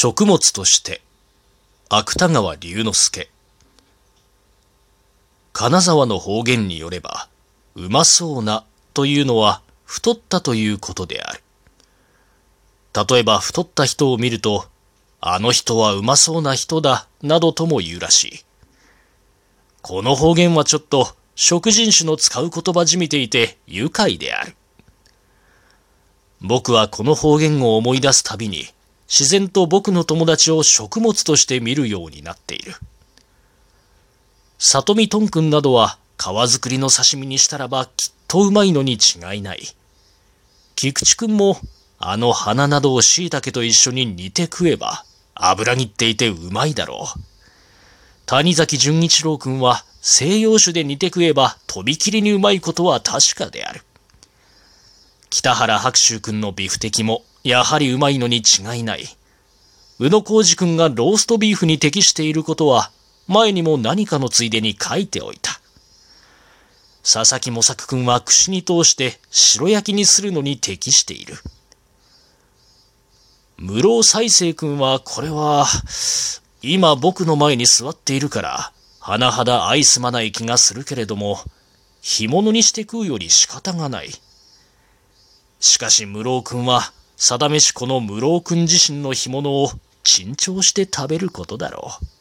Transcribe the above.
食物として芥川龍之介。金沢の方言によればうまそうなというのは太ったということである。例えば太った人を見るとあの人はうまそうな人だなどとも言うらしい。この方言はちょっと食人種の使う言葉じみていて愉快である。僕はこの方言を思い出すたびに自然と僕の友達を食物として見るようになっている。里見とんくんなどは皮作りの刺身にしたらばきっとうまいのに違いない。菊池くんもあの花などを椎茸と一緒に煮て食えば油切っていてうまいだろう。谷崎潤一郎くんは西洋酒で煮て食えばとびきりにうまいことは確かである。北原白秋くんのビフテキもやはりうまいのに違いない。宇野浩二君がローストビーフに適していることは、前にも何かのついでに書いておいた。佐々木模作君は串に通して白焼きにするのに適している。室尾再生君はこれは、今僕の前に座っているから、甚だ愛すまない気がするけれども、干物にして食うより仕方がない。しかし室尾君は、定めしこの室尾君自身の干物を珍重して食べることだろう。